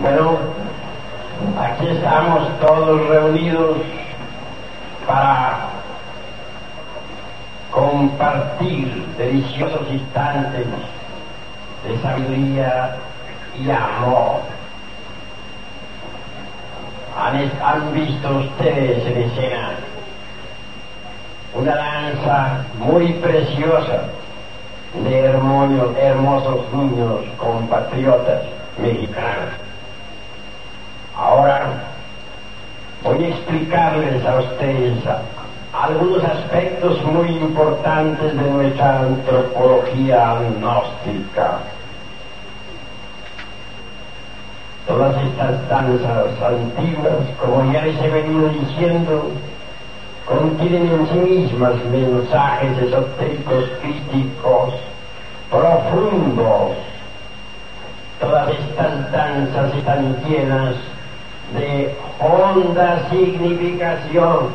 Bueno, aquí estamos todos reunidos para compartir deliciosos instantes de sabiduría y amor. Han, visto ustedes en escena una danza muy preciosa de hermosos, hermosos niños compatriotas mexicanos. Ahora voy explicarles a ustedes algunos aspectos muy importantes de nuestra antropología gnóstica. Todas estas danzas antiguas, como ya les he venido diciendo, contienen en sí mismas mensajes esotéricos críticos profundos. Todas estas danzas están llenas de honda significación.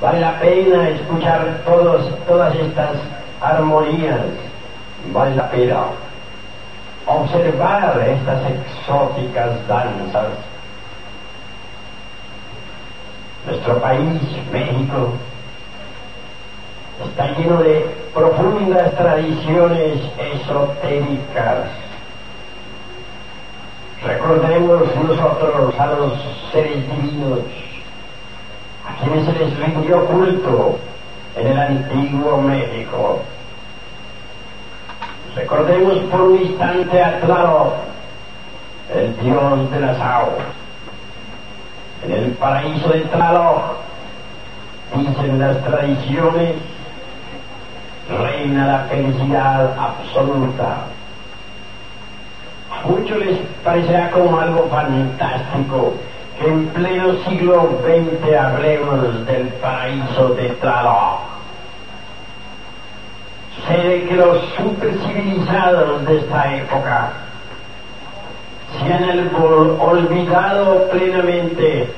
Vale la pena escuchar todos, todas estas armonías. Vale la pena observar estas exóticas danzas nuestro país, México, está lleno de profundas tradiciones esotéricas. Recordemos nosotros a los seres divinos, a quienes se les rindió culto en el antiguo México. Recordemos por un instante a Tlaloc, el dios de las aguas. En el paraíso de Tlaloc, dicen las tradiciones, reina la felicidad absoluta. Muchos les parecerá como algo fantástico que en pleno siglo XX hablemos del paraíso de Tlaloc. Sucede que los supercivilizados de esta época se han olvidado plenamente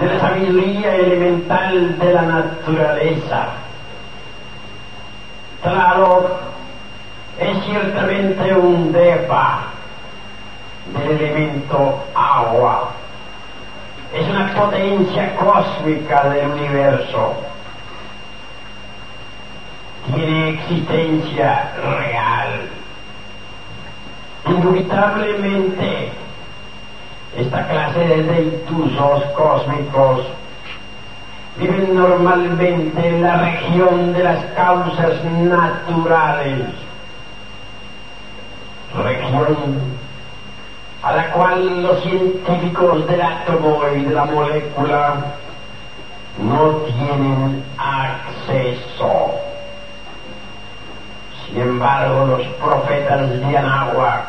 de la sabiduría elemental de la naturaleza. Claro, es ciertamente un depa del elemento agua. Es una potencia cósmica del universo. Tiene existencia real Indubitablemente, esta clase de deitusos cósmicos viven normalmente en la región de las causas naturales, región a la cual los científicos del átomo y de la molécula no tienen acceso. Sin embargo, los profetas de Anáhuac,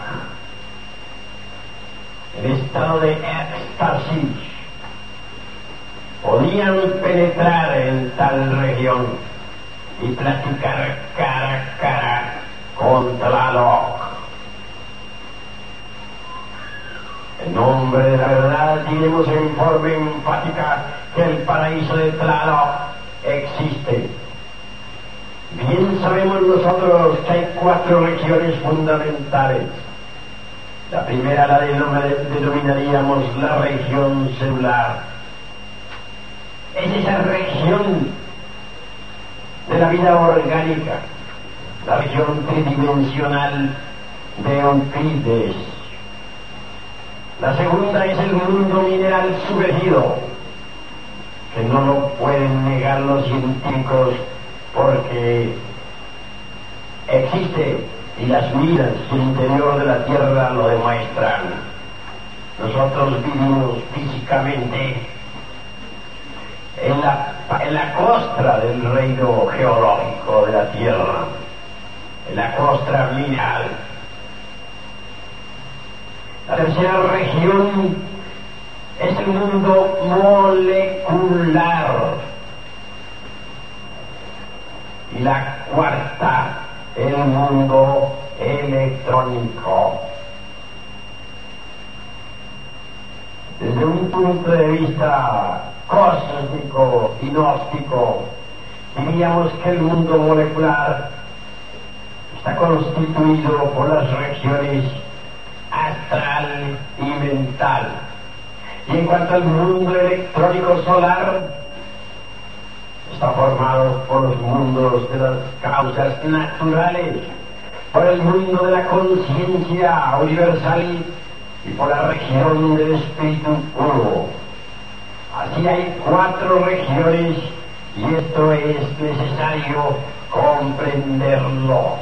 en estado de éxtasis, podían penetrar en tal región y platicar cara a cara con Tlaloc. En nombre de la verdad diremos en forma enfática que el paraíso de Tlaloc existe Bien sabemos nosotros que hay cuatro regiones fundamentales. La primera la denominaríamos la región celular. Es esa región de la vida orgánica, la región tridimensional de Euclides. La segunda es el mundo mineral sumergido, que no lo pueden negar los científicos porque existe y las miras del interior de la Tierra lo demuestran. Nosotros vivimos físicamente en la, en la costra del reino geológico de la Tierra, en la costra mineral. La tercera región es el mundo molecular y la cuarta, el mundo electrónico. Desde un punto de vista cósmico y gnóstico, diríamos que el mundo molecular está constituido por las regiones astral y mental. Y en cuanto al mundo electrónico solar, está formado por los mundos de las causas naturales, por el mundo de la conciencia universal y por la región del espíritu puro. Así hay cuatro regiones y esto es necesario comprenderlo.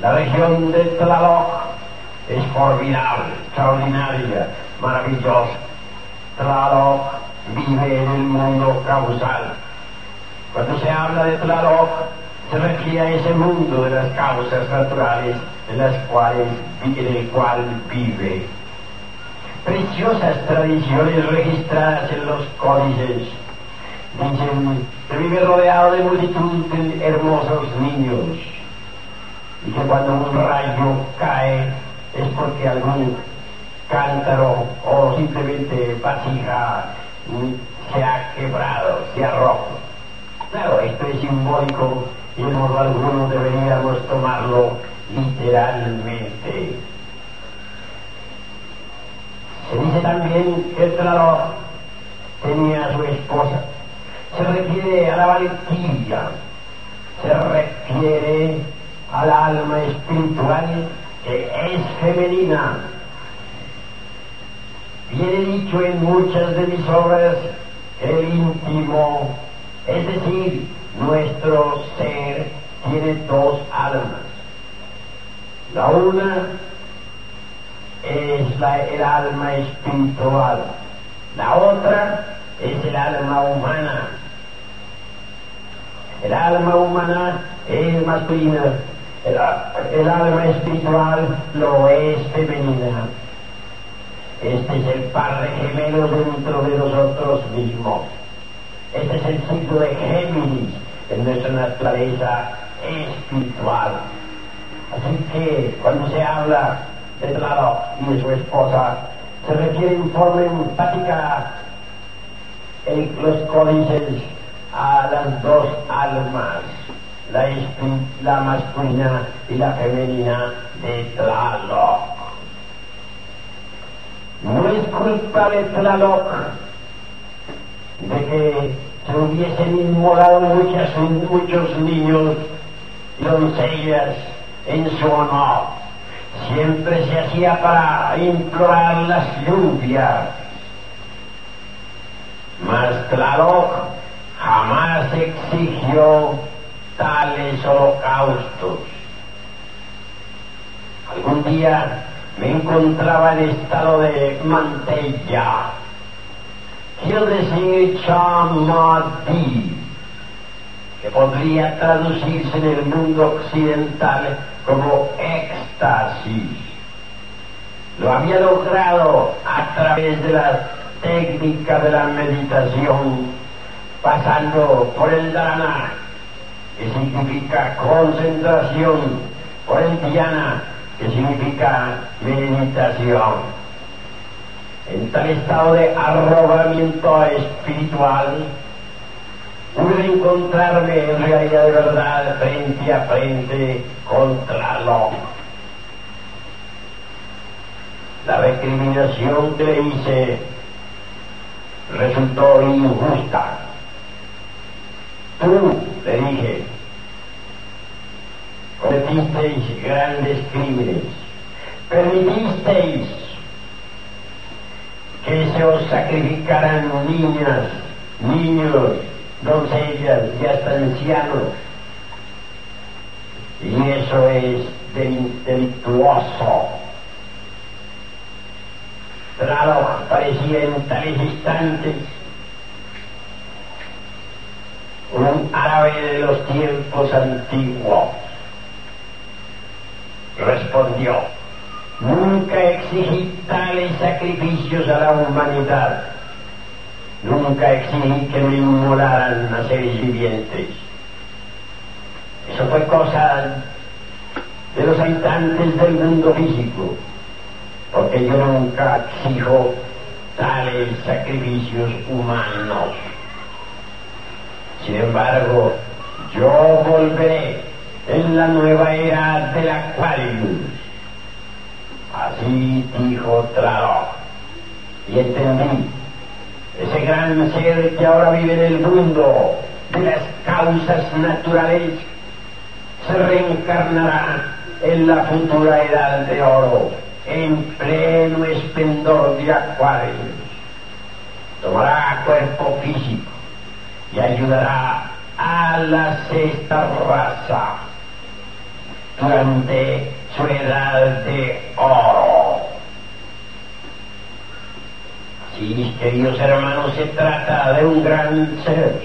La región de Tlaloc es formidable, extraordinaria, maravillosa. Tlaloc vive en el mundo causal. Cuando se habla de Tlaloc, se refiere a ese mundo de las causas naturales en las cuales el cual vive. Preciosas tradiciones registradas en los códices dicen que vive rodeado de multitud de hermosos niños y que cuando un rayo cae es porque algún cántaro o simplemente vasija se ha quebrado, se ha roto. Claro, esto es simbólico y en modo alguno deberíamos tomarlo literalmente. Se dice también que el traidor tenía a su esposa. Se refiere a la valentía, se refiere al alma espiritual que es femenina. Viene dicho en muchas de mis obras el íntimo, es decir, nuestro ser, tiene dos almas. La una es la, el alma espiritual, la otra es el alma humana. El alma humana es masculina, el, alma espiritual lo es femenina. Este es el par de gemelos dentro de nosotros mismos. Este es el ciclo de Géminis en nuestra naturaleza espiritual. Así que cuando se habla de Tlaloc y de su esposa, se refiere en forma empática en los códices a las dos almas, la, la masculina y la femenina de Tlaloc. No es culpa de Tlaloc de que se hubiesen inmolado muchas, muchos niños y doncellas en su honor. Siempre se hacía para implorar las lluvias. Mas Tlaloc jamás exigió tales holocaustos. Algún día me encontraba en estado de mantella. Quiero decir chamadí, que podría traducirse en el mundo occidental como éxtasis. Lo había logrado a través de la técnica de la meditación, pasando por el dharana, que significa concentración, por el dhyana, que significa meditación. En tal estado de arrobamiento espiritual, pude encontrarme en realidad de verdad frente a frente contra lo. La recriminación que le hice resultó injusta. Tú, le dije, cometisteis grandes crímenes, permitisteis que se os sacrificaran niñas, niños, doncellas y hasta ancianos. Y eso es delictuoso. Claro, parecía en tales instantes un árabe de los tiempos antiguos. Respondió, nunca exigí tales sacrificios a la humanidad. Nunca exigí que me inmolaran a seres vivientes. Eso fue cosa de los habitantes del mundo físico, porque yo nunca exijo tales sacrificios humanos. Sin embargo, yo volveré en la nueva era del Aquarius Así dijo Tlaloc. Y entendí. Ese gran ser que ahora vive en el mundo de las causas naturales se reencarnará en la futura edad de oro, en pleno esplendor de Acuarios. Tomará cuerpo físico y ayudará a la sexta raza durante su edad de oro. Sí, queridos hermanos, se trata de un gran ser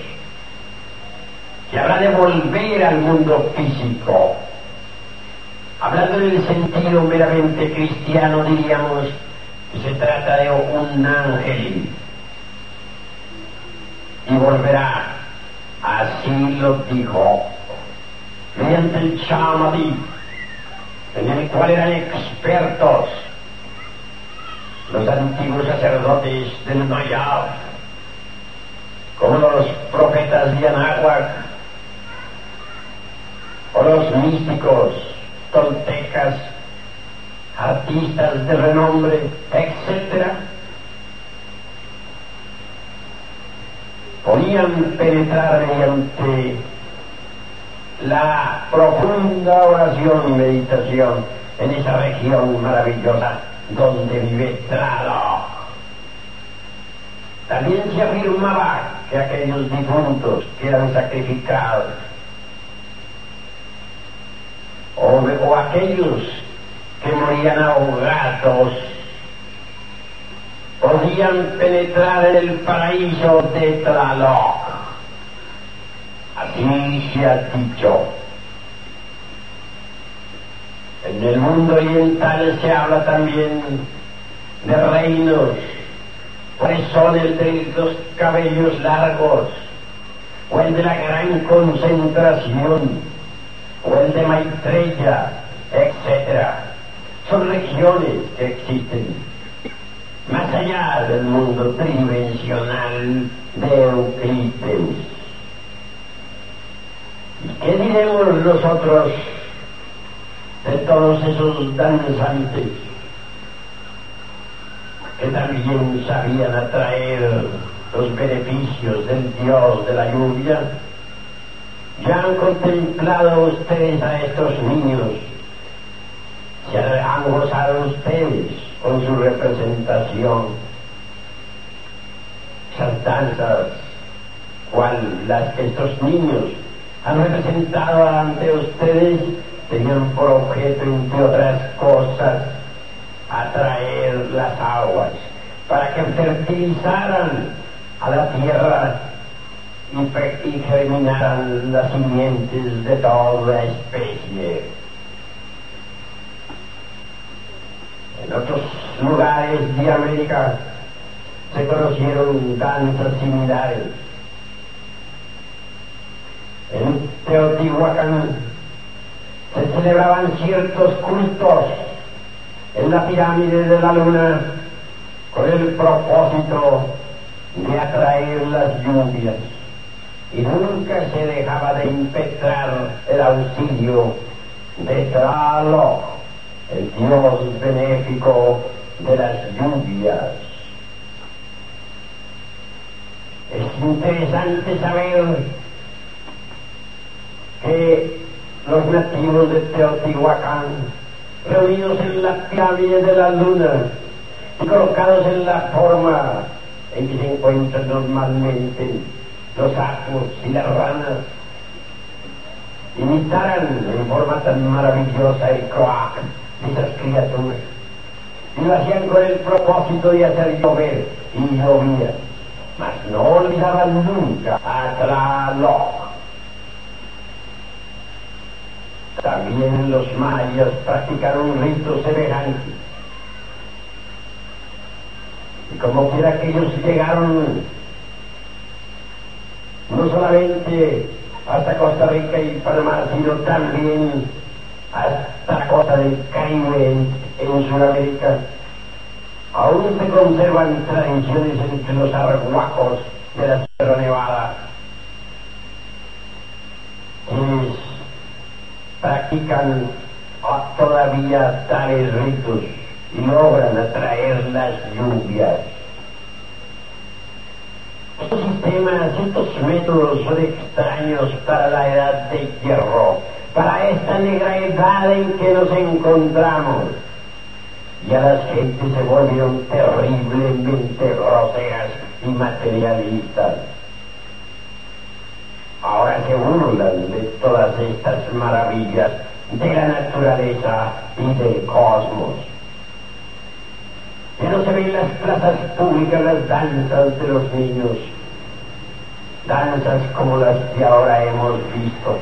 que habrá de volver al mundo físico. Hablando en el sentido meramente cristiano, diríamos que se trata de un ángel y volverá. Así lo dijo mediante el Chamadí, en el cual eran expertos los antiguos sacerdotes del Mayab, como los profetas de Anáhuac, o los místicos toltecas, artistas de renombre, etc., podían penetrar mediante la profunda oración y meditación en esa región maravillosa donde vive Tlaloc. También se afirmaba que aquellos difuntos que eran sacrificados o, aquellos que morían ahogados podían penetrar en el paraíso de Tlaloc. Ha dicho. En el mundo oriental se habla también de reinos, pues son el de los cabellos largos, o el de la gran concentración, o el de Maitreya, etc. Son regiones que existen más allá del mundo tridimensional de Euclides. ¿Y qué diremos nosotros de todos esos danzantes que también sabían atraer los beneficios del Dios de la lluvia? ¿Ya han contemplado ustedes a estos niños? ¿Ya han gozado ustedes con su representación? Esas danzas, cual las que estos niños han representado ante ustedes, tenían por objeto, entre otras cosas, atraer las aguas para que fertilizaran a la tierra y, germinaran las simientes de toda la especie. En otros lugares de América se conocieron danzas similares. En Teotihuacán se celebraban ciertos cultos en la pirámide de la luna con el propósito de atraer las lluvias y nunca se dejaba de impetrar el auxilio de Tlaloc, el Dios benéfico de las lluvias. Es interesante saber que los nativos de Teotihuacán, reunidos en la pirámide de la luna y colocados en la forma en que se encuentran normalmente los sapos y las ranas imitaran en forma tan maravillosa el croac de esas criaturas. Y lo hacían con el propósito de hacer llover y llovía. Mas no olvidaban nunca a Tlaloc. También los mayas practicaron un rito. Y como quiera que ellos llegaron no solamente hasta Costa Rica y Panamá, sino también hasta costa del Caribe en, Sudamérica. Aún se conservan tradiciones entre los arhuacos de la Sierra Nevada, quienes practican todavía tales ritos y logran atraer las lluvias. Estos sistemas, estos métodos son extraños para la edad de hierro, para esta negra edad en que nos encontramos. Y a las gentes se volvieron terriblemente groseras y materialistas. Ahora se burlan de todas estas maravillas de la naturaleza y del cosmos. Ya no se ven en las plazas públicas las danzas de los niños, danzas como las que ahora hemos visto.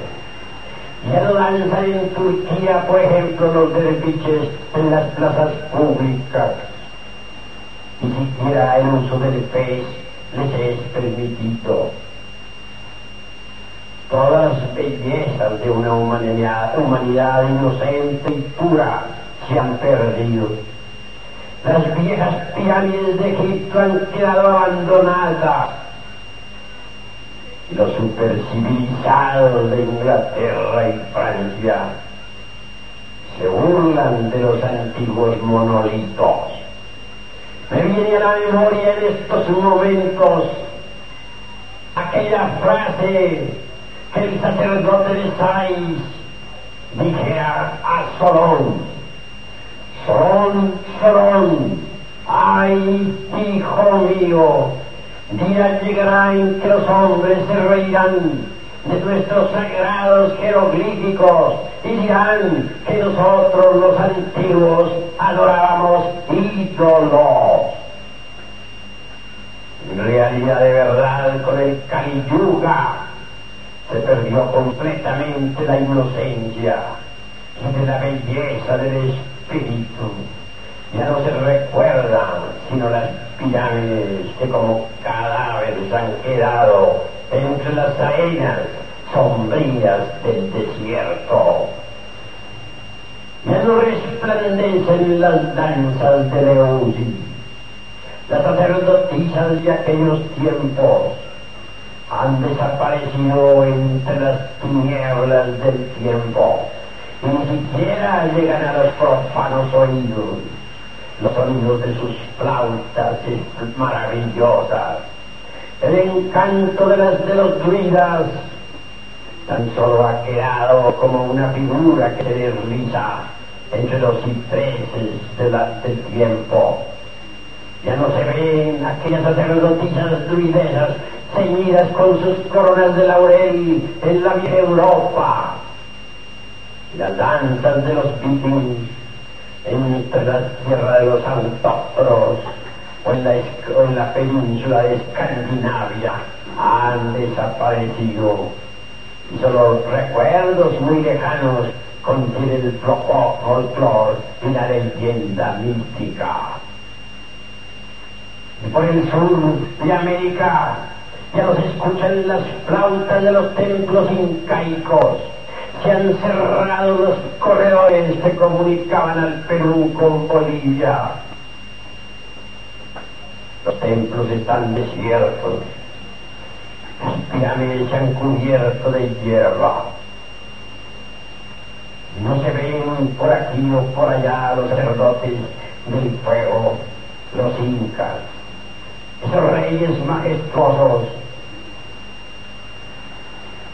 Ya no danzan en Turquía, por ejemplo, los derviches en las plazas públicas. Ni siquiera el uso del pez les es permitido. Todas las bellezas de una humanidad, inocente y pura se han perdido. Las viejas pirámides de Egipto han quedado abandonadas. Los supercivilizados de Inglaterra y Francia se burlan de los antiguos monolitos. Me viene a la memoria en estos momentos aquella frase que el sacerdote de Sais dijera a Solón son, son, ay, hijo mío, día llegará en que los hombres se reirán de nuestros sagrados jeroglíficos y dirán que nosotros los antiguos adorábamos ídolos. En realidad de verdad con el Kali se perdió completamente la inocencia y de la belleza del espíritu. Ya no se recuerdan sino las pirámides que como cadáveres han quedado entre las arenas sombrías del desierto. Ya no resplandecen las danzas de Leusi. Las sacerdotisas de aquellos tiempos han desaparecido entre las tinieblas del tiempo. Y ni siquiera llegan a los profanos oídos. Los sonidos de sus flautas maravillosas, el encanto de las de los druidas tan solo ha quedado como una figura que se desliza entre los cipreses del tiempo. Ya no se ven aquellas sacerdotisas druidesas ceñidas con sus coronas de laurel en la vieja Europa las danzas de los vikings entre la tierra de los autóctonos o en, la, en la península de Escandinavia han desaparecido y solo recuerdos muy lejanos contienen el folclore y la leyenda mística. Y por el sur de América ya los escuchan las flautas de los templos incaicos se han cerrado los corredores que comunicaban al Perú con Bolivia. Los templos están desiertos. Las pirámides se han cubierto de hierba. No se ven por aquí o por allá los sacerdotes del fuego, los incas, esos reyes majestuosos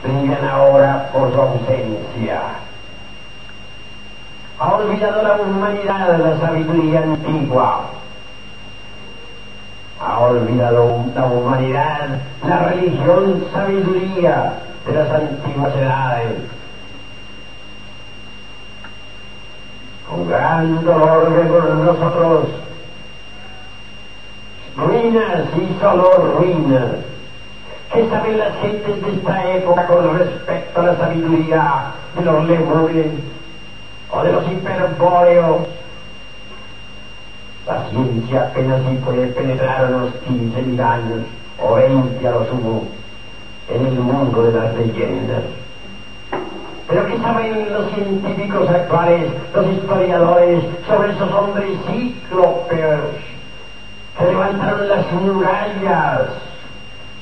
brillan ahora por su ausencia. Ha olvidado la humanidad la sabiduría antigua. Ha olvidado la humanidad la religión sabiduría de las antiguas edades. Con gran dolor vemos nosotros ruinas y solo ruinas ¿Qué saben las gentes de esta época con respecto a la sabiduría de los lemures o de los hiperbóreos? La ciencia apenas si puede penetrar unos 15.000 años o 20 a lo sumo en el mundo de las leyendas. Pero ¿qué saben los científicos actuales, los historiadores, sobre esos hombres cíclopes que levantaron las murallas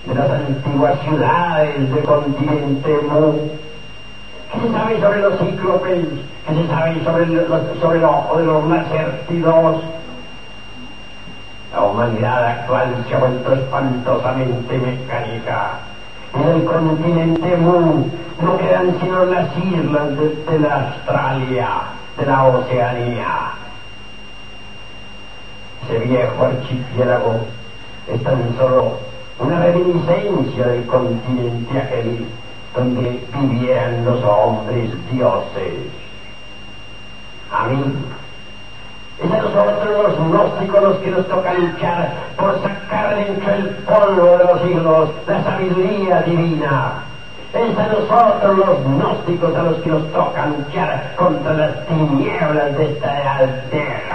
de las antiguas ciudades del continente Mu, ¿Qué se sabe sobre los cíclopes? ¿Qué se sabe sobre el, sobre el ojo de los lacértidos? La humanidad actual se ha vuelto espantosamente mecánica. En el continente Mu no quedan sino las islas de, de la Australia, de la Oceanía. Ese viejo archipiélago es tan solo una reminiscencia del continente aquel donde vivieran los hombres dioses. A mí, es a nosotros los gnósticos los que nos toca luchar por sacar dentro el polvo de los siglos la sabiduría divina. Es a nosotros los gnósticos a los que nos toca luchar contra las tinieblas de esta aldea.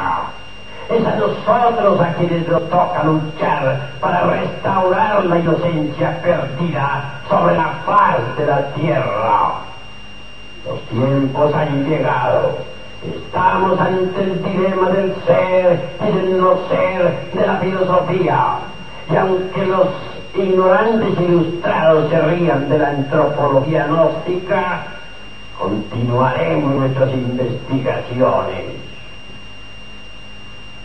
Es a nosotros a quienes nos toca luchar para restaurar la inocencia perdida sobre la faz de la tierra. Los tiempos han llegado. Estamos ante el dilema del ser y del no ser de la filosofía. Y aunque los ignorantes ilustrados se rían de la antropología gnóstica, continuaremos nuestras investigaciones.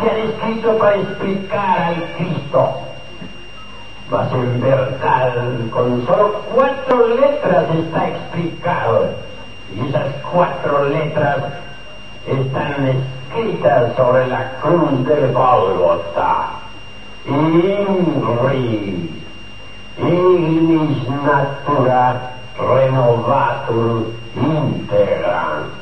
se han escrito para explicar al Cristo. Mas en verdad, con solo cuatro letras está explicado. Y esas cuatro letras están escritas sobre la cruz del Golgotha. Inri, ignis natura renovatur integran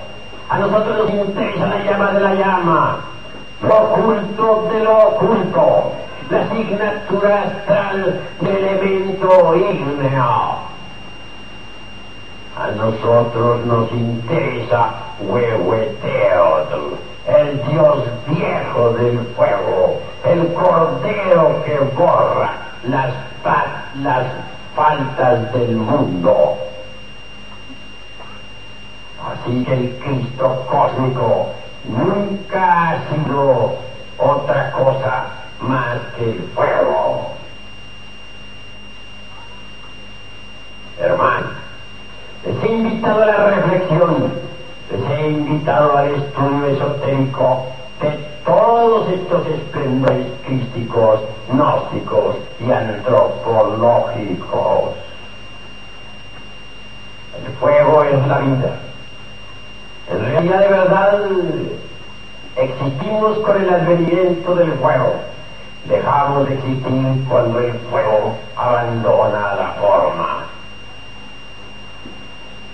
A nosotros nos interesa la llama de la llama, lo oculto de lo oculto, la asignatura astral del elemento ígneo. A nosotros nos interesa Huehueteotl, el dios viejo del fuego, el cordero que borra las, las faltas del mundo. Así que el Cristo cósmico nunca ha sido otra cosa más que el fuego. Hermano, les he invitado a la reflexión, les he invitado al estudio esotérico de todos estos esplendores crísticos, gnósticos y antropológicos. El fuego es la vida. En realidad de verdad existimos con el advenimiento del fuego. Dejamos de existir cuando el fuego abandona la forma.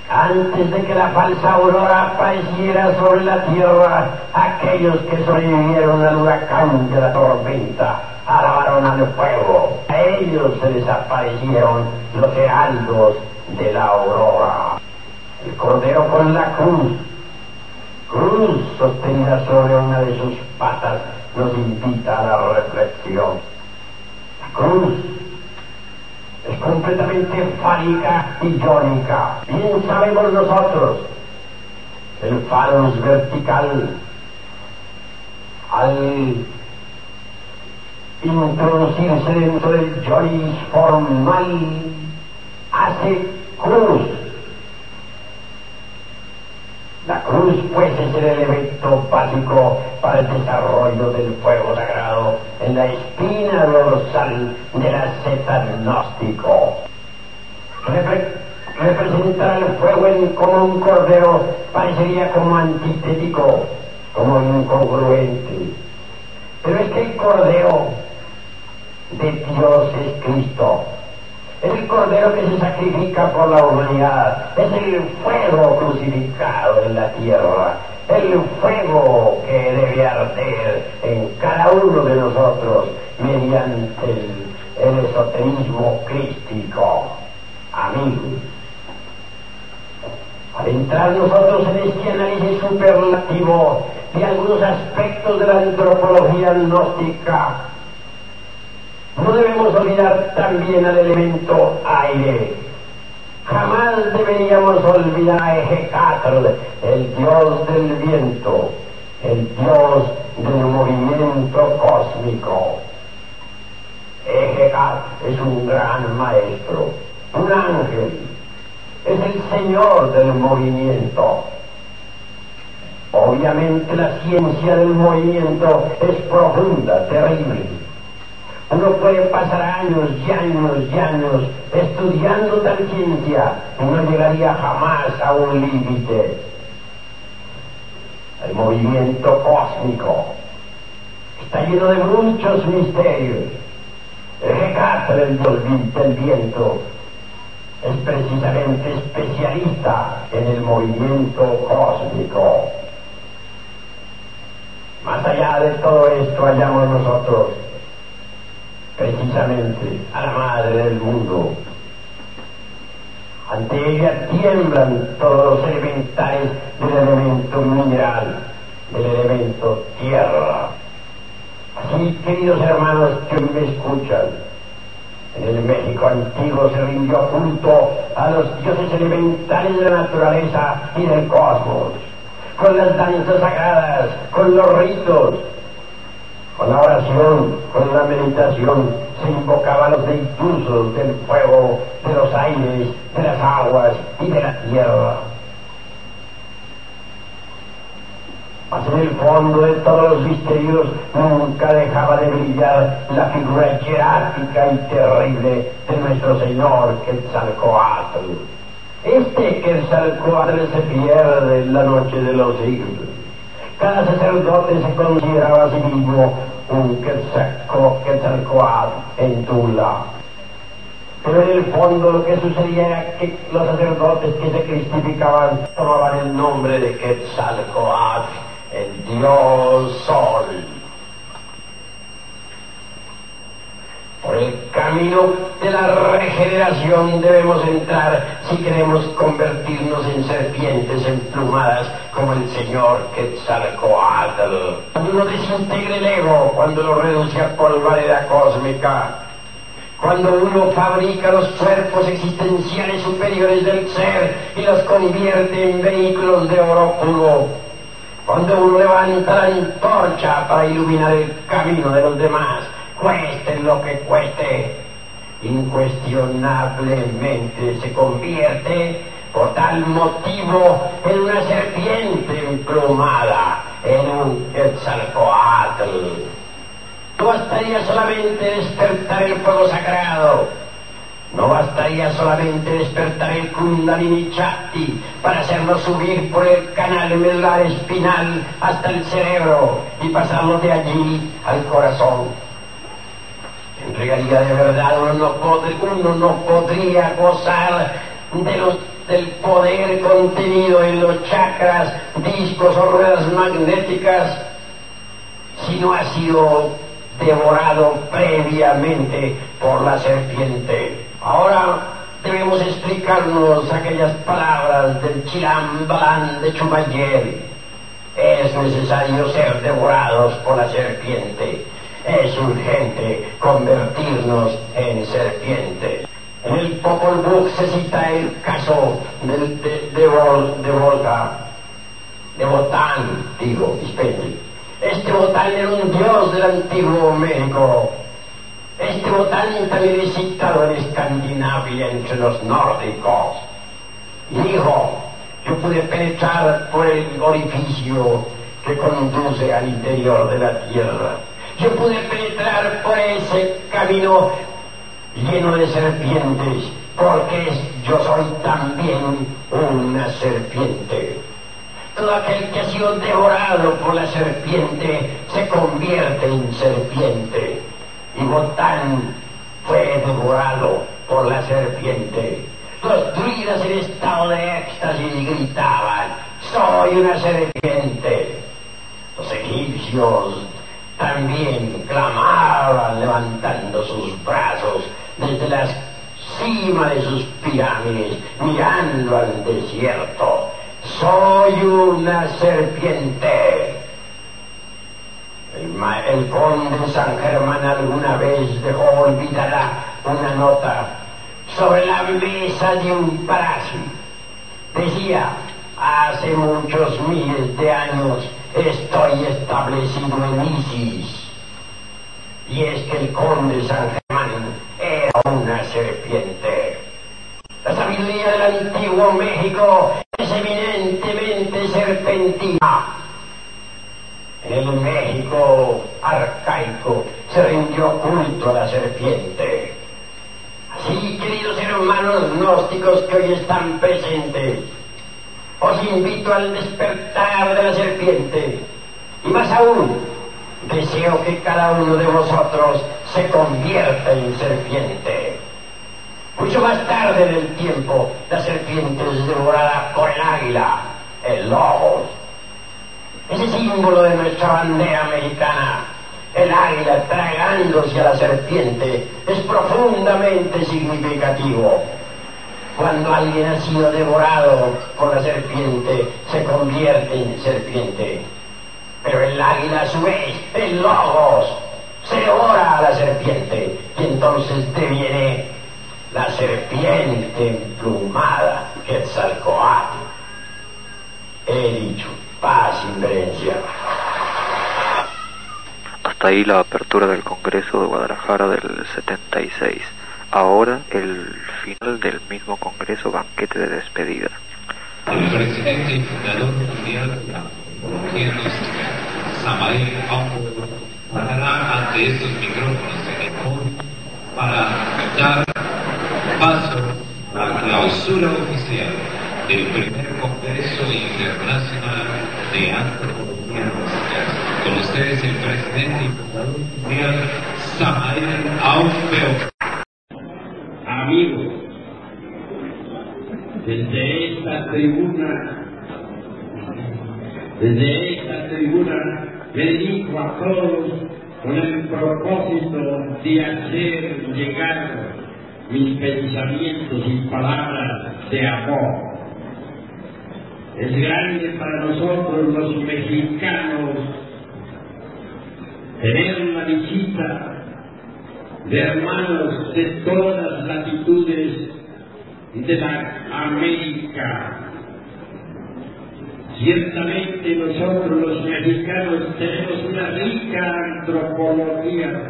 Antes de que la falsa aurora apareciera sobre la tierra, aquellos que sobrevivieron al huracán de la tormenta alabaron al fuego. A ellos se desaparecieron los heraldos de la aurora. El cordero con la cruz cruz sostenida sobre una de sus patas nos invita a la reflexión. La cruz es completamente fálica y iónica. Bien sabemos nosotros, el falo es vertical. Al introducirse dentro del yoris formal hace cruz. La cruz, pues, es el elemento básico para el desarrollo del fuego sagrado en la espina dorsal de la zeta gnóstico. representar el fuego como un cordero parecería como antitético, como incongruente. Pero es que el cordero de Dios es Cristo. El cordero que se sacrifica por la humanidad. Es el fuego crucificado en la tierra. El fuego que debe arder en cada uno de nosotros mediante el, esoterismo crístico. Amigos. Al entrar nosotros en este análisis superlativo de algunos aspectos de la antropología gnóstica, no debemos olvidar también al elemento aire. Jamás deberíamos olvidar a Ejecatl, el dios del viento, el dios del movimiento cósmico. Ejecatl es un gran maestro, un ángel, es el señor del movimiento. Obviamente la ciencia del movimiento es profunda, terrible uno puede pasar años y años y años estudiando tal ciencia y no llegaría jamás a un límite. El movimiento cósmico está lleno de muchos misterios. El del, del viento es precisamente especialista en el movimiento cósmico. Más allá de todo esto hallamos nosotros precisamente a la madre del mundo. Ante ella tiemblan todos los elementales del elemento mineral, del elemento tierra. Así, queridos hermanos que me escuchan, en el México antiguo se rindió culto a los dioses elementales de la naturaleza y del cosmos, con las danzas sagradas, con los ritos, con la oración, con la meditación, se invocaban los impulsos del fuego, de los aires, de las aguas y de la tierra. Mas en el fondo de todos los misterios nunca dejaba de brillar la figura jerárquica y terrible de nuestro Señor Quetzalcoatl. Este Quetzalcoatl se pierde en la noche de los siglos cada sacerdote se consideraba a sí mismo un Quetzalcoatl en Tula. Pero en el fondo lo que sucedía era que los sacerdotes que se cristificaban tomaban el nombre de Quetzalcoatl, el dios sol. Por el camino de la regeneración debemos entrar si queremos convertirnos en serpientes emplumadas como el Señor Quetzalcoatl. Cuando uno desintegre el ego, cuando lo reduce a polvareda cósmica, cuando uno fabrica los cuerpos existenciales superiores del ser y los convierte en vehículos de oro puro, cuando uno levanta la antorcha para iluminar el camino de los demás, cueste lo que cueste, incuestionablemente se convierte por tal motivo en una serpiente emplumada, en un Quetzalcoatl. No bastaría solamente despertar el fuego sagrado, no bastaría solamente despertar el Kundalini Chakti para hacerlo subir por el canal medular espinal hasta el cerebro y pasarlo de allí al corazón realidad de verdad uno no, no podría gozar de los, del poder contenido en los chakras, discos o ruedas magnéticas si no ha sido devorado previamente por la serpiente. Ahora debemos explicarnos aquellas palabras del Chilambalán de Chumayel. Es necesario ser devorados por la serpiente es urgente convertirnos en serpientes. En el Popol Vuh se cita el caso de, de, Volga, de Botán, digo, dispense. Este Botán era un dios del antiguo México, este botán también visitado en Escandinavia entre los nórdicos. Dijo, yo pude penetrar por el orificio que conduce al interior de la tierra. Yo pude penetrar por ese camino lleno de serpientes, porque yo soy también una serpiente. Todo aquel que ha sido devorado por la serpiente se convierte en serpiente. Y Botán fue devorado por la serpiente. Los druidas en estado de éxtasis gritaban, soy una serpiente. Los egipcios también clamaban levantando sus brazos desde la cima de sus pirámides, mirando al desierto. Soy una serpiente. El, conde San Germán alguna vez dejó olvidada una nota sobre la mesa de un palacio. Decía, hace muchos miles de años estoy establecido en Isis. Y es que el conde San Germán era una serpiente. La sabiduría del antiguo México es eminentemente serpentina. En el México arcaico se rindió culto a la serpiente. Así, queridos hermanos gnósticos que hoy están presentes, os invito al despertar de la serpiente. Y más aún, deseo que cada uno de vosotros se convierta en serpiente. Mucho más tarde en el tiempo, la serpiente es devorada por el águila, el lobo. Ese símbolo de nuestra bandera americana, el águila tragándose a la serpiente, es profundamente significativo. Cuando alguien ha sido devorado por la serpiente, se convierte en serpiente. Pero el águila a su vez, el logos, se devora a la serpiente y entonces deviene la serpiente emplumada, Quetzalcoatl. He dicho, paz, inverencia. Hasta ahí la apertura del Congreso de Guadalajara del 76. Ahora el final del mismo Congreso, banquete de despedida. El presidente y fundador mundial, Samael parará ante estos micrófonos en el para dar paso a la clausura oficial del primer Congreso Internacional de Antropología Con ustedes el presidente y fundador mundial, Samael Aufeo amigos, desde esta tribuna, desde esta tribuna me a todos con el propósito de hacer llegar mis pensamientos y palabras de amor. Es grande para nosotros los mexicanos tener una visita de hermanos de todas las latitudes de la América. Ciertamente nosotros los mexicanos tenemos una rica antropología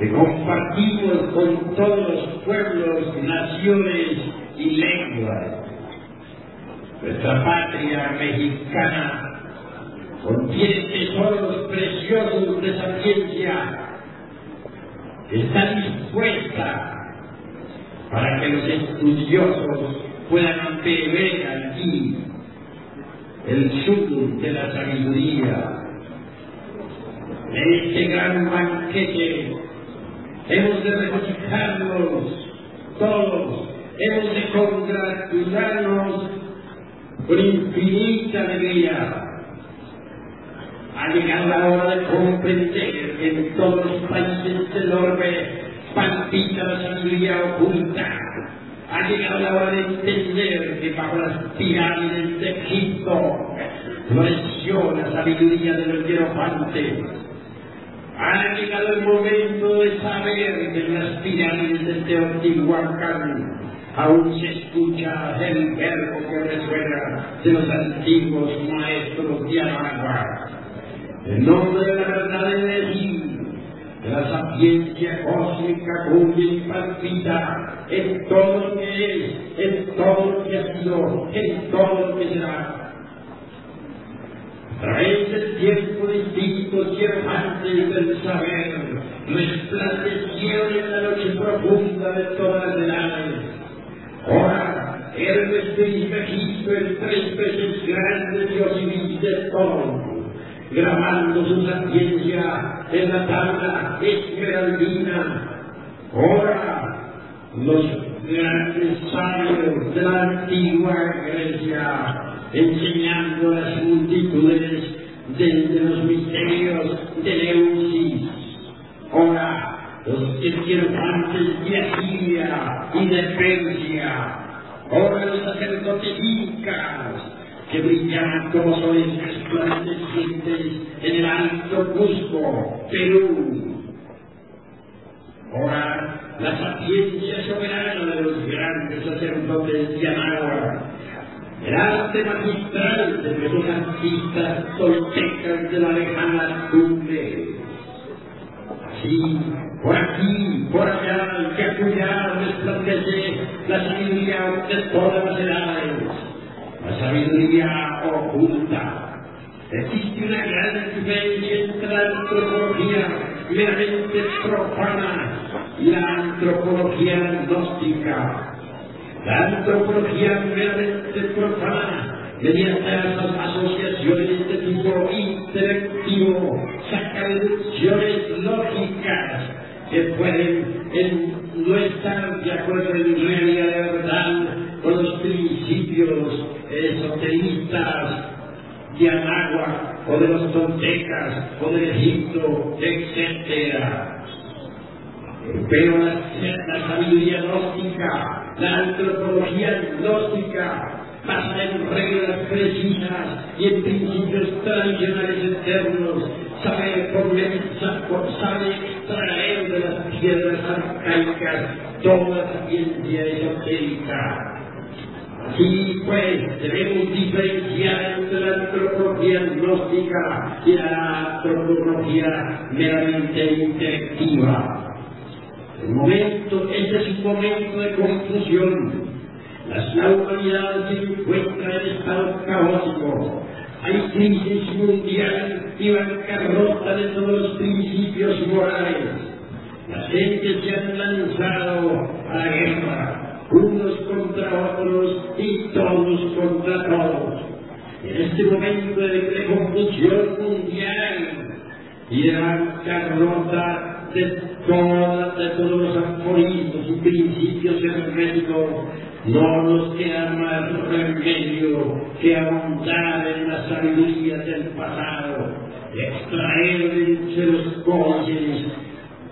que compartimos con todos los pueblos, naciones y lenguas. Nuestra patria mexicana contiene tesoros preciosos de sapiencia está dispuesta para que los estudiosos puedan beber aquí el sur de la sabiduría. En este gran banquete hemos de regocijarnos todos, hemos de congratularnos con infinita alegría ha llegado la hora de comprender en todos los países del orbe palpita la sabiduría oculta. Ha llegado la hora de entender que bajo las pirámides de Egipto floreció la sabiduría de los hierofantes. Ha llegado el momento de saber que en las pirámides de Teotihuacán aún se escucha el verbo que resuena de los antiguos maestros de Aragua. En nombre de la verdad decir de la sapiencia cósmica cuya palpita en todo lo que es, en todo lo que ha sido, en todo lo que será. A través del tiempo distintos y errantes del saber, resplandecieron en la noche profunda de todas las edades. Ahora, Hermes Trismegisto, el tres veces grande Dios y todo, grabando su sapiencia en la tabla esmeraldina. Ahora, los grandes sabios de la antigua Grecia, enseñando a las multitudes desde los misterios de Leusis. Ahora, los esquirpantes de Asiria y de Persia. Ahora, los sacerdotes que brillaban como soles resplandecientes en el alto Cusco, Perú. Ahora, la sapiencia soberana de los grandes sacerdotes de Anáhuac, el arte magistral de los artistas toltecas de la lejana cumbre. Así, por aquí, por allá, que acullá resplandece la sabiduría de todas las edades la sabiduría oculta. Existe una gran diferencia entre la antropología meramente profana y la antropología gnóstica. La antropología meramente profana, mediante las asociaciones de tipo intelectivo, saca deducciones lógicas que pueden en, no estar de acuerdo en realidad de verdad con los principios esoteristas de Anáhuac o de los toltecas o de Egipto, etc. Pero la, la sabiduría gnóstica, la antropología gnóstica, basa en reglas precisas y en principios tradicionales eternos, sabe, sabe extraer de las piedras arcaicas toda la ciencia esotérica. Así pues, debemos diferenciar entre la antropología gnóstica y la antropología meramente intelectiva. El momento, este es un momento de confusión. La humanidad se encuentra en estado caótico. Hay crisis mundial y bancarrota de todos los principios morales. Las gentes se han lanzado a la guerra, unos contra otros y todos contra todos. En este momento de, de confusión mundial y de bancarrota de, toda, de todos los aforismos y principios herméticos, no nos queda más remedio que ahondar en la sabiduría del pasado, extraer entre los códices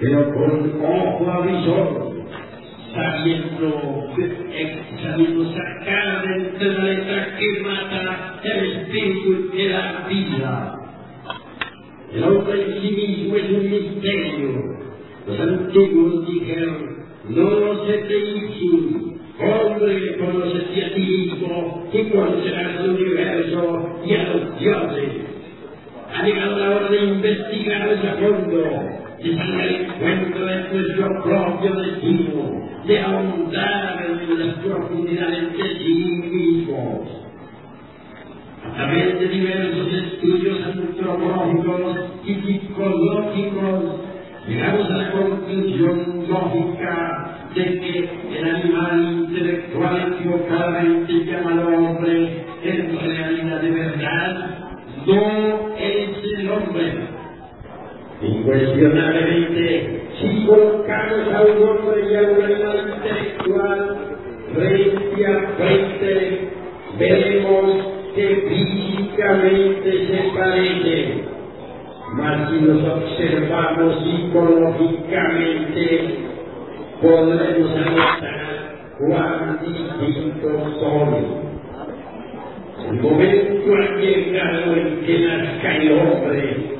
pero con ojo avisor, sabiendo, sabiendo sacar de la letra que mata el espíritu y la vida. El hombre en sí mismo es un misterio. Los antiguos dijeron, no te insulte hombre, conócete a ti mismo y conocerás el universo y a los dioses. Ha llegado la hora de investigar a fondo, salir al encuentro de nuestro propio destino, de ahondar en las profundidades de sí mismos. A través de diversos estudios antropológicos y psicológicos, llegamos a la conclusión lógica de que el animal intelectual equivocadamente llama al hombre en realidad de verdad no Incuestionablemente, si colocamos a un hombre y a un animal intelectual frente a frente, veremos que físicamente se parecen. mas si los observamos psicológicamente, podremos anotar cuán distintos son. El momento ha llegado en que nazca el hombre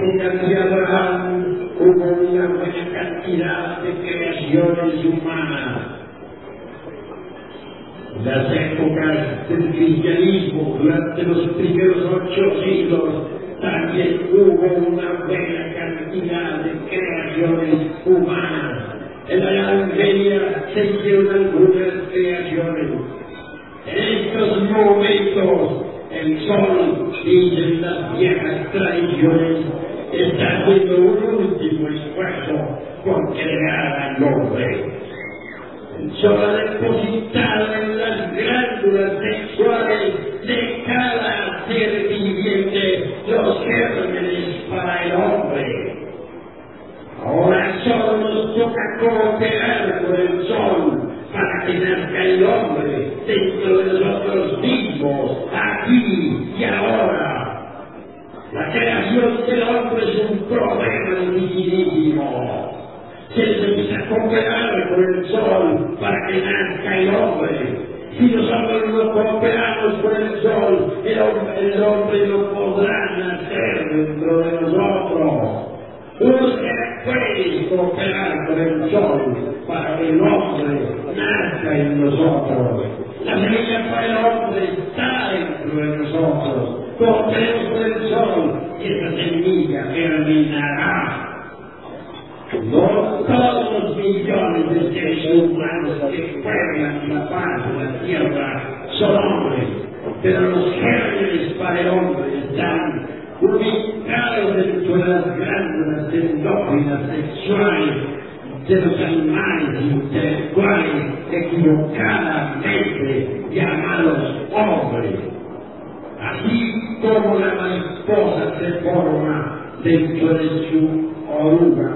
Durante la época de Abraham hubo una buena cantidad de creaciones humanas. Las épocas del cristianismo, durante los primeros ocho siglos, también hubo una buena cantidad de creaciones humanas. Son hombres, pero los gérmenes para el están ubicados dentro de las glándulas endógenas sexuales de los animales intelectuales equivocadamente llamados hombres. Así como la mariposa se forma dentro de su oruga,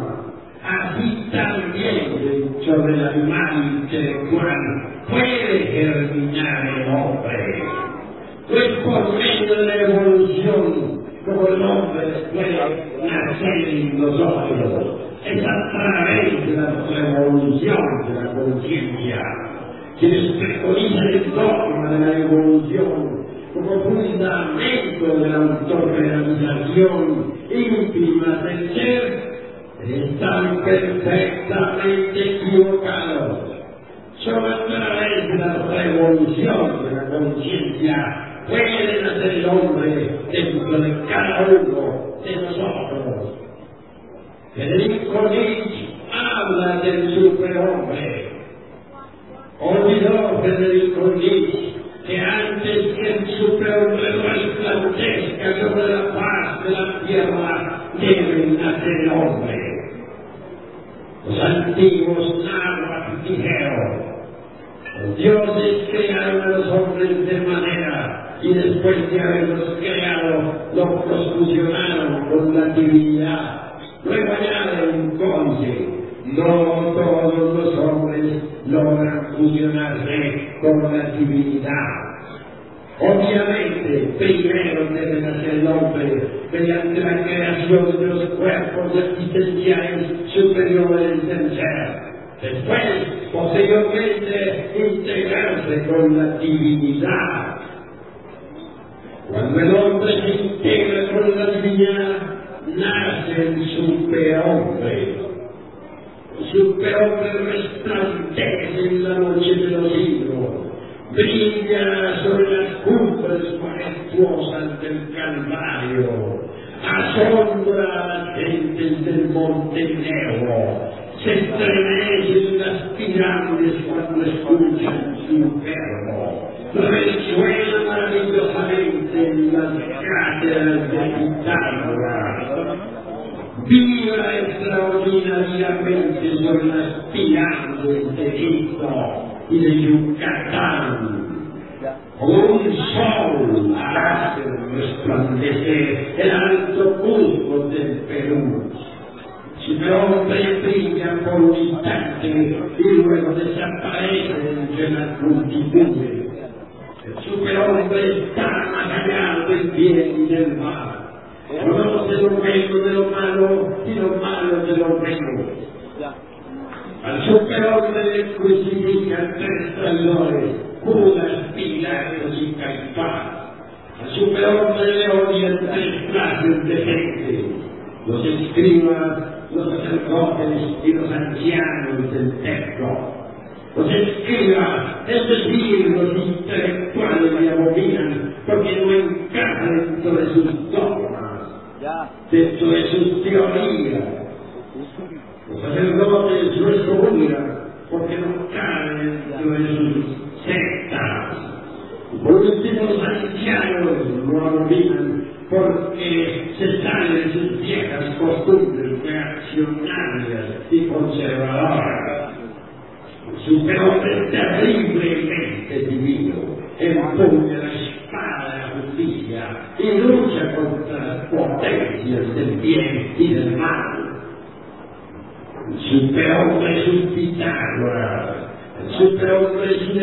así también dentro del animal intelectual puede germinar el hombre. Pues por medio de la evolución, como el hombre puede nacer en nosotros, es a través de la revolución de la conciencia. Quienes preconizan el dogma de la evolución como fundamento de la autorrealización íntima del ser, están perfectamente equivocados. Solo a través de la revolución de la conciencia puede nacer el hombre dentro de cada uno de nosotros. Federico Nietzsche habla del superhombre. Olvidó Federico Nietzsche que antes que el superhombre resplandezca sobre la paz de la tierra, debe nacer el hombre. Los antiguos náhuatl dijeron, dioses crearon a los hombres de manera y después de haberlos creado, los fusionaron con la divinidad. Luego añaden conche, no todos los hombres logran fusionarse con la divinidad. Obviamente, primero debe nacer el hombre mediante la creación de los cuerpos existenciales superiores del ser. Después, posteriormente, integrarse con la divinidad. Cuando el hombre se integra con la divinidad, nace el superhombre. El superhombre resplandece en la noche de los siglos, brilla sobre las cumbres majestuosas del Calvario, asombra a las gentes del Monte Negro, se estremecen las pirámides cuando escuchan su verbo, resuena maravillosamente en las cátedras de Pitágoras, vibra extraordinariamente sobre las pirámides de Egipto y de Yucatán. Un sol hace resplandecer el alto Cusco del Perú. Superhombre brilla por un instante y luego desaparece entre las multitudes. El superhombre está allá del bien y del mal. Conoce lo bueno de lo malo y lo malo de lo bueno. Al superhombre le crucifican tres traidores, Judas, Pilatos y Caifás. Al superhombre le odian tres clases de gente, los escribas, los sacerdotes y los ancianos del templo. Los escribas, es decir, los intelectuales le abominan porque no encajan dentro de sus dogmas, dentro de sus teorías. Los sacerdotes no porque no caen dentro de sus sectas. Por último, los ancianos lo abominan porque se salen de sus viejas costumbres reaccionarias y conservadoras. Su hombre terriblemente divino empuña la espada de la justicia y lucha contra las potencias del bien y del mal. El superhombre es un Pitágoras, el superhombre es un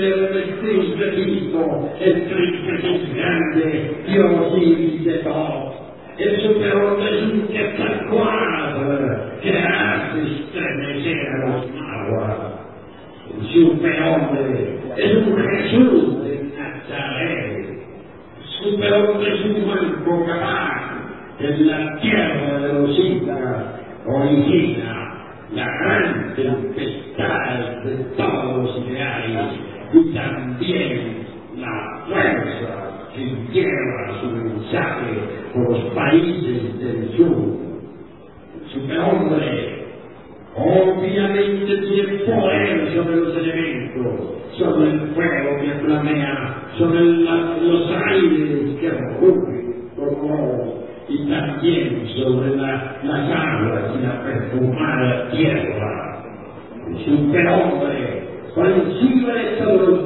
Cristo Cristo, el Cristo es grande, Dios y de todo. El superhombre es un Quetzalcoatl que hace estremecer a los magos. El superhombre es un Jesús de Nazaret. Superhombre es un Juan capaz en la tierra de los incas origina la gran tempestad de todos los ideales y también la fuerza que lleva su mensaje por los países del sur. El superhombre obviamente tiene poder sobre los elementos, sobre el fuego que flamea, sobre la, los aires que rugen como y también sobre la, las aguas y la perfumada tierra. El superhombre, por encima de todos los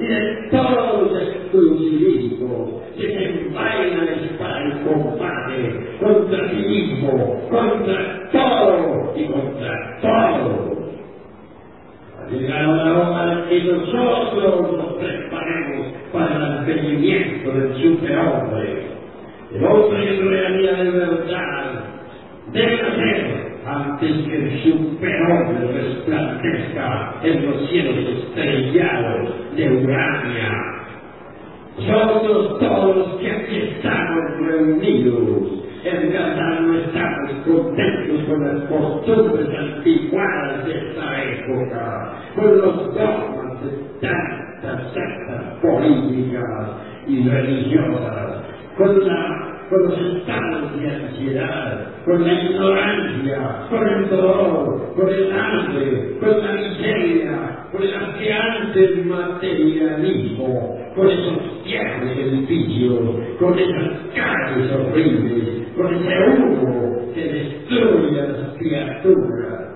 dogmas y de todos los exclusivismos, que se envainan para el combate contra sí mismo, contra todo y contra todo. La hora de que nosotros nos preparemos para el advenimiento del superhombre. El hombre en realidad de verdad debe ser antes que el superhombre resplandezca en los cielos estrellados de. Nosotros todos los que aquí estamos reunidos, en verdad no estamos contentos con las costumbres antiguadas de esta época, con los dogmas de tantas sectas políticas y religiosas, con, la, con los estados de ansiedad, con la ignorancia, con el dolor, con el hambre, con la miseria, con el asqueante materialismo, con esos viejos edificios, con esas calles horribles, con ese humo que destruye a las criaturas.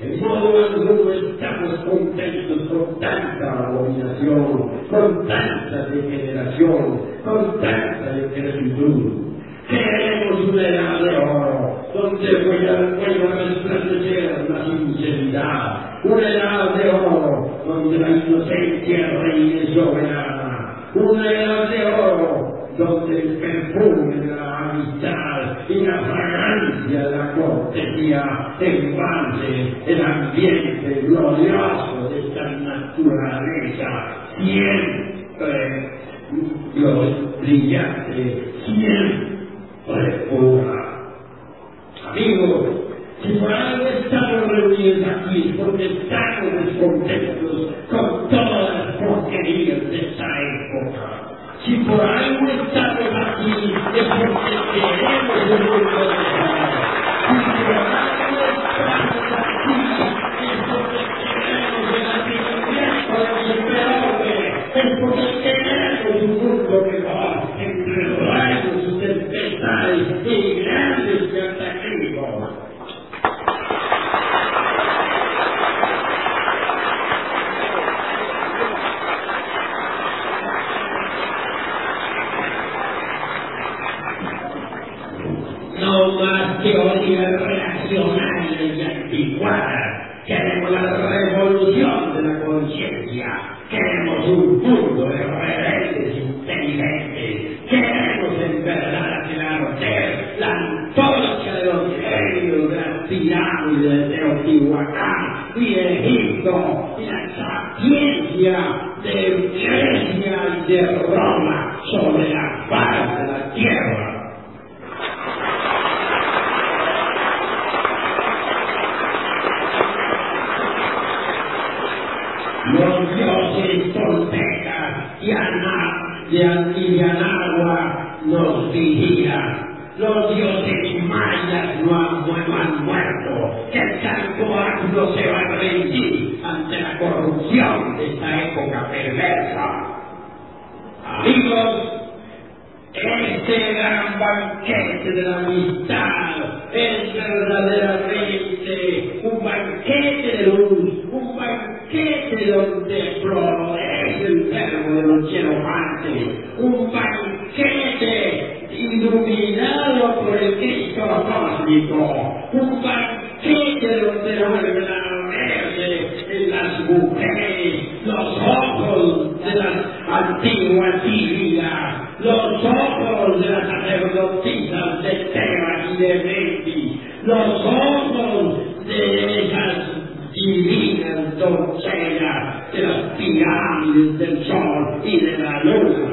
En modo alguno estamos contentos con tanta abominación, con tanta degeneración, con tanta decrepitud. Queremos un edad de oro, donde pueda resplandecer la sinceridad. Una edad de oro, donde la inocencia reine soberana. Un edad de oro, donde el perfume de la amistad y la fragancia de la cortesía envase el ambiente glorioso de esta naturaleza, siempre gloriosa, brillante, siempre Amigos, si por algo estamos reunidos aquí, porque estamos descontentos con todas las porquerías de esta época. Si por algo estamos aquí, es porque queremos el mundo los ojos de esas divinas doncellas de las pirámides del sol y de la luna.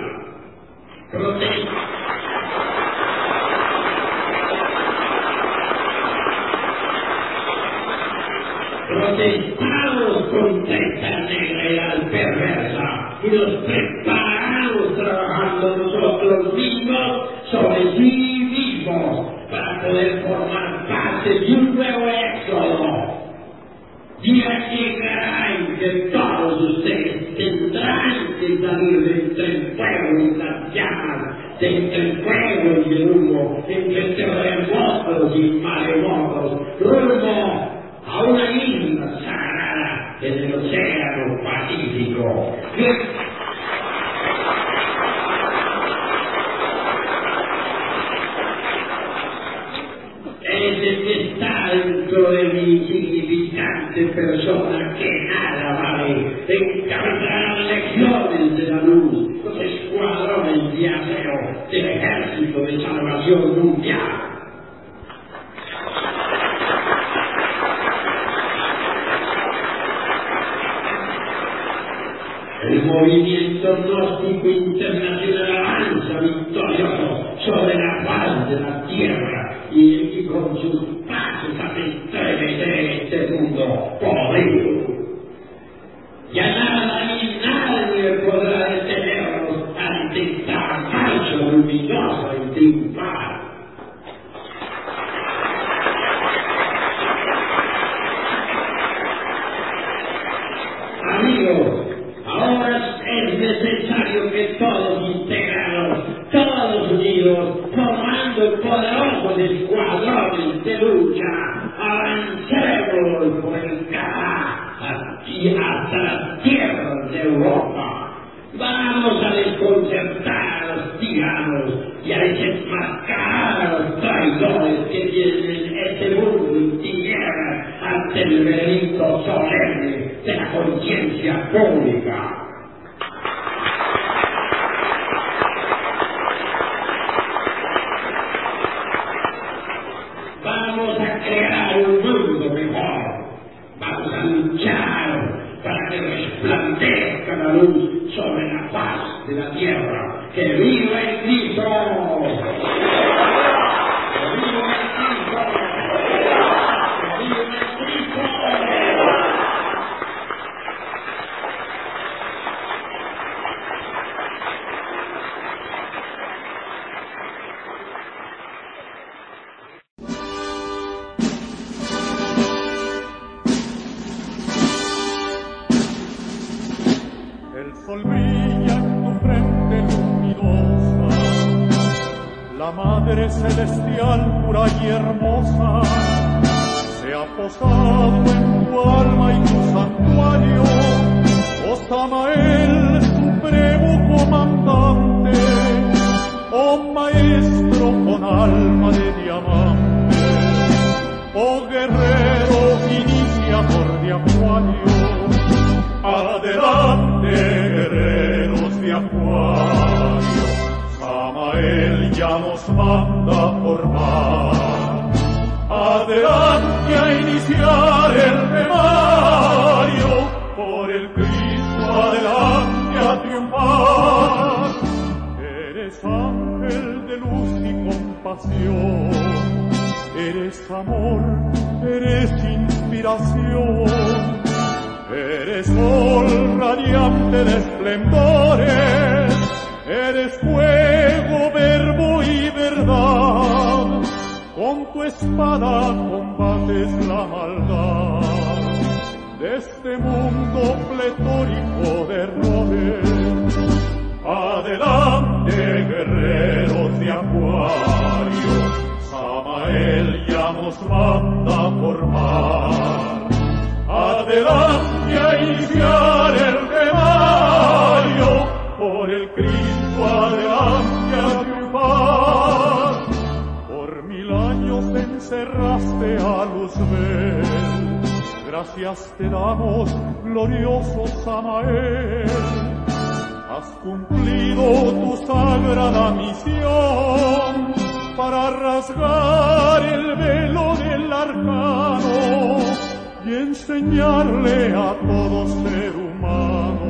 Ahora es necesario que todos integrados, todos unidos, formando el poderoso escuadrones de lucha, avancemos 任务里。Samael ya nos manda formar. Adelante a iniciar el temario, por el Cristo adelante a triunfar. Eres ángel de luz y compasión, eres amor, eres inspiración. Eres sol radiante de esplendores, eres fuego, verbo y verdad. Con tu espada combates la maldad de este mundo pletórico de errores. Adelante, guerreros de acuario, Samael ya nos manda a formar. Adelante a iniciar el temario, por el Cristo años encerraste a Luzbel, gracias te damos, glorioso Samael. Has cumplido tu sagrada misión para rasgar el velo del arcano y enseñarle a todo ser humano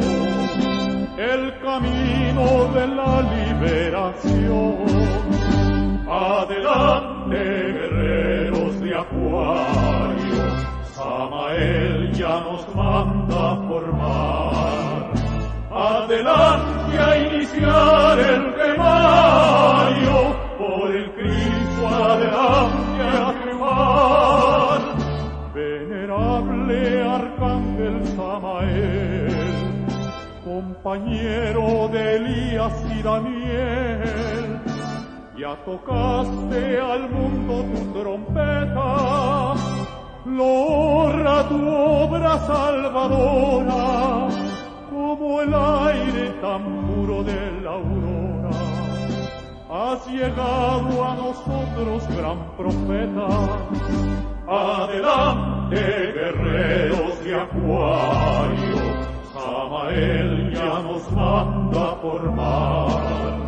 el camino de la liberación. Adelante, guerreros de acuario, Samael ya nos manda formar. Adelante a iniciar el temario, por el Cristo adelante a triunfar venerable arcángel Samael, compañero de Elías y Daniel, ya tocaste al mundo tu trompeta, logra tu obra salvadora, como el aire tan puro de la aurora. Has llegado a nosotros, gran profeta, Adelante, guerreros de acuario, Samael ya nos manda a formar.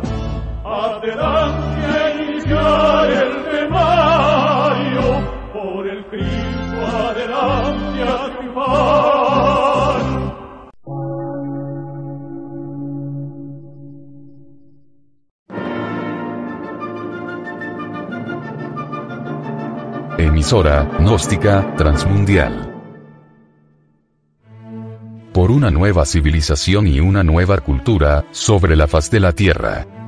Adelante a iniciar el temario, por el Cristo adelante a triunfar. Emisora, gnóstica, transmundial. Por una nueva civilización y una nueva cultura, sobre la faz de la Tierra.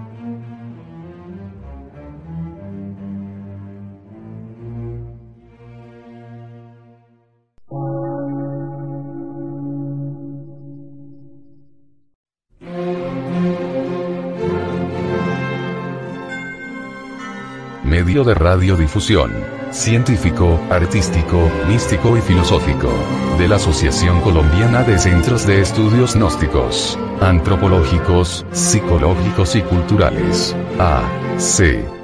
De radiodifusión. Científico, artístico, místico y filosófico. De la Asociación Colombiana de Centros de Estudios Gnósticos, Antropológicos, Psicológicos y Culturales. A. C.